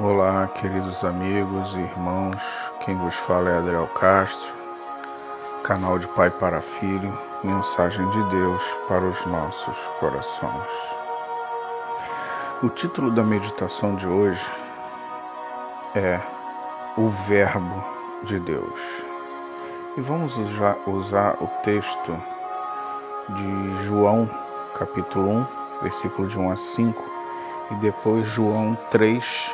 Olá, queridos amigos e irmãos. Quem vos fala é Adriel Castro, canal de Pai para Filho, mensagem de Deus para os nossos corações. O título da meditação de hoje é O Verbo de Deus. E vamos usar, usar o texto de João, capítulo 1, versículo de 1 a 5, e depois João 3,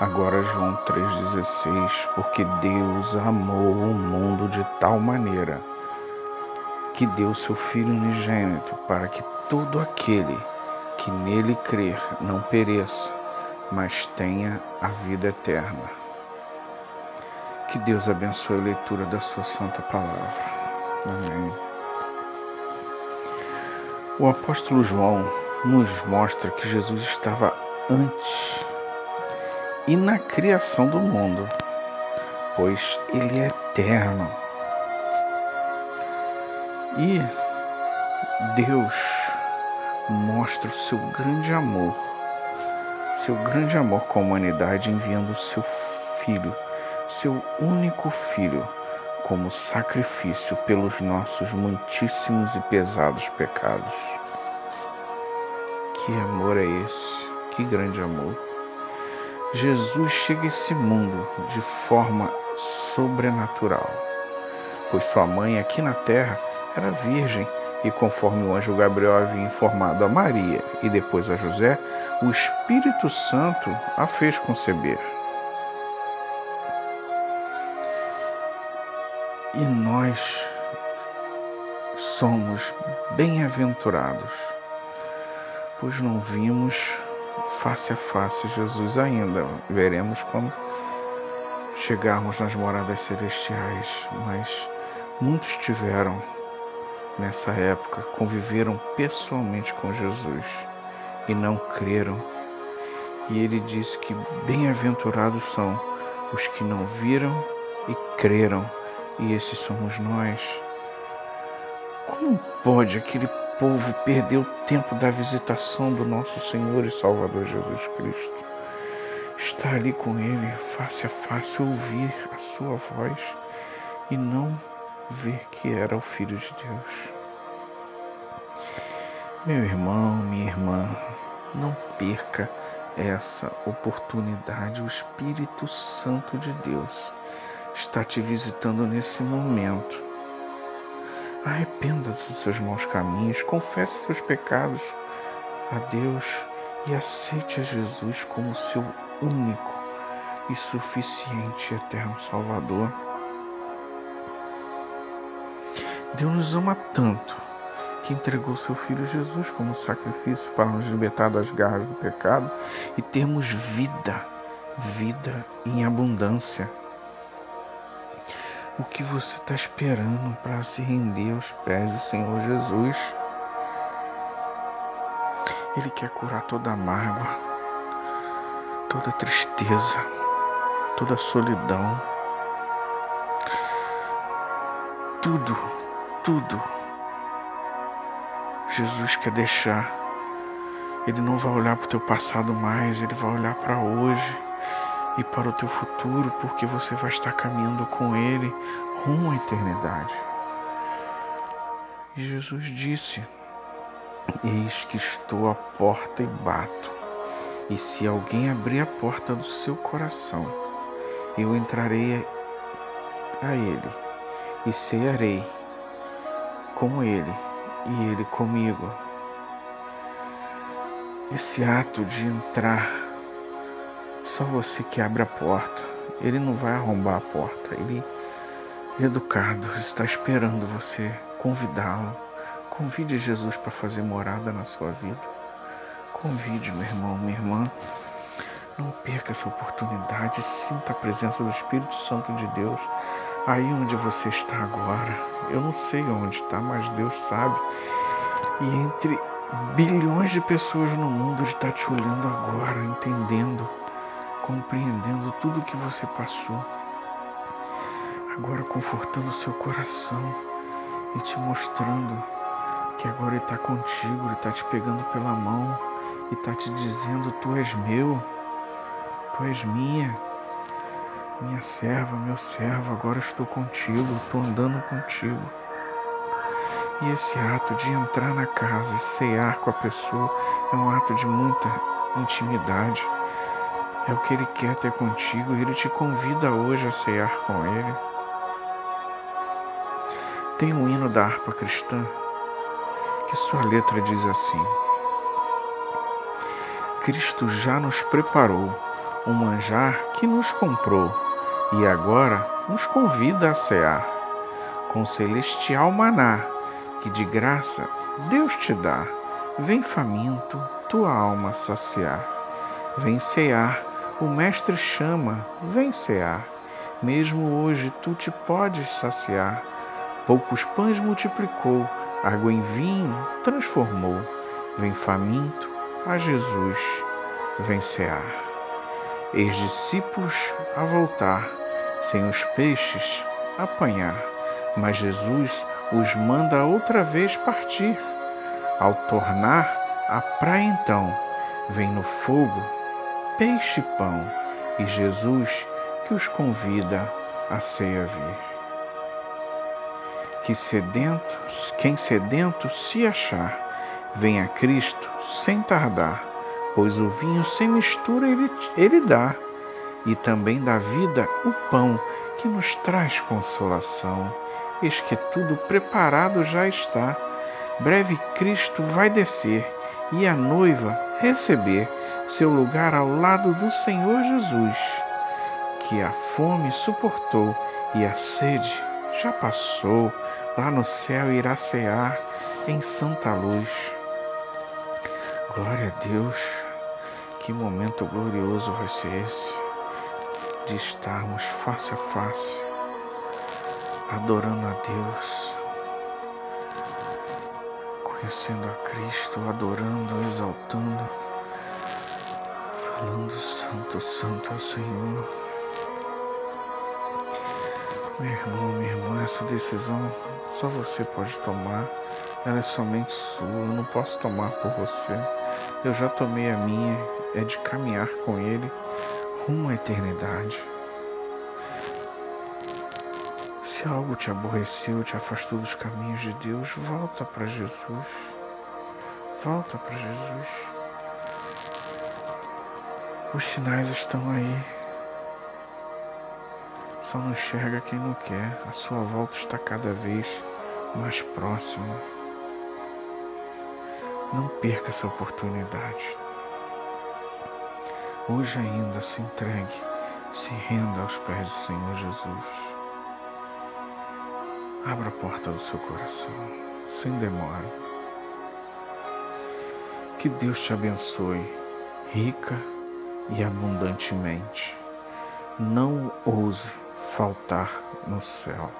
Agora João 3,16, porque Deus amou o mundo de tal maneira que deu seu Filho unigênito para que todo aquele que nele crer não pereça, mas tenha a vida eterna. Que Deus abençoe a leitura da sua santa palavra. Amém. O apóstolo João nos mostra que Jesus estava antes e na criação do mundo, pois Ele é eterno. E Deus mostra o seu grande amor, seu grande amor com a humanidade, enviando o seu Filho, seu único Filho, como sacrifício pelos nossos muitíssimos e pesados pecados. Que amor é esse? Que grande amor! Jesus chega a esse mundo de forma sobrenatural, pois sua mãe aqui na terra era virgem e, conforme o anjo Gabriel havia informado a Maria e depois a José, o Espírito Santo a fez conceber. E nós somos bem-aventurados, pois não vimos face a face Jesus ainda. Veremos quando chegarmos nas moradas celestiais, mas muitos tiveram nessa época, conviveram pessoalmente com Jesus e não creram. E ele disse que bem-aventurados são os que não viram e creram, e esses somos nós. Como pode aquele povo perdeu o tempo da visitação do nosso Senhor e Salvador Jesus Cristo. Estar ali com Ele, face a face, ouvir a Sua voz e não ver que era o Filho de Deus. Meu irmão, minha irmã, não perca essa oportunidade. O Espírito Santo de Deus está te visitando nesse momento Arrependa-se dos seus maus caminhos, confesse seus pecados a Deus e aceite a Jesus como seu único e suficiente eterno Salvador. Deus nos ama tanto que entregou seu Filho Jesus como sacrifício para nos libertar das garras do pecado e termos vida, vida em abundância. O que você está esperando para se render aos pés do Senhor Jesus? Ele quer curar toda mágoa, toda tristeza, toda solidão. Tudo, tudo. Jesus quer deixar. Ele não vai olhar para o teu passado mais, ele vai olhar para hoje e para o teu futuro, porque você vai estar caminhando com Ele rumo à eternidade. E Jesus disse: Eis que estou à porta e bato, e se alguém abrir a porta do seu coração, eu entrarei a Ele e cearei com Ele e Ele comigo. Esse ato de entrar só você que abre a porta. Ele não vai arrombar a porta. Ele, educado, está esperando você convidá-lo. Convide Jesus para fazer morada na sua vida. Convide, meu irmão, minha irmã. Não perca essa oportunidade, sinta a presença do Espírito Santo de Deus aí onde você está agora. Eu não sei onde está, mas Deus sabe. E entre bilhões de pessoas no mundo, Ele está te olhando agora, entendendo, compreendendo tudo o que você passou. Agora confortando seu coração e te mostrando que agora Ele está contigo, Ele está te pegando pela mão e está te dizendo: Tu és meu, Tu és minha, minha serva, meu servo, agora estou contigo, estou andando contigo. E esse ato de entrar na casa e cear com a pessoa é um ato de muita intimidade. É o que Ele quer ter contigo e Ele te convida hoje a cear com Ele. Tem um hino da harpa cristã que sua letra diz assim: Cristo já nos preparou um manjar que nos comprou e agora nos convida a cear com celestial maná que de graça Deus te dá. Vem faminto, tua alma saciar. Vem cear, o Mestre chama, vem cear. Mesmo hoje tu te podes saciar. Poucos pães multiplicou, água em vinho transformou. Vem faminto a Jesus, vem cear. Eis discípulos a voltar, sem os peixes apanhar, mas Jesus os manda outra vez partir. Ao tornar a praia então, vem no fogo peixe e pão, e Jesus que os convida a ceia vir. Que sedento, quem sedento se achar, venha a Cristo sem tardar, pois o vinho sem mistura ele, ele dá, e também da vida o pão que nos traz consolação eis que tudo preparado já está. Breve Cristo vai descer e a noiva receber seu lugar ao lado do Senhor Jesus, que a fome suportou e a sede já passou, lá no céu irá cear em santa luz. Glória a Deus, que momento glorioso vai ser esse de estarmos face a face adorando a Deus, conhecendo a Cristo, adorando, exaltando, falando Santo, Santo ao Senhor. Meu irmão, minha irmã, essa decisão só você pode tomar. Ela é somente sua, eu não posso tomar por você. Eu já tomei a minha, é de caminhar com Ele rumo à eternidade. Se algo te aborreceu, te afastou dos caminhos de Deus, volta para Jesus. Volta para Jesus. Os sinais estão aí. Só não enxerga quem não quer. A sua volta está cada vez mais próxima. Não perca essa oportunidade. Hoje ainda se entregue, se renda aos pés do Senhor Jesus. Abra a porta do seu coração, sem demora. Que Deus te abençoe, rica e abundantemente. Não ouse faltar no céu.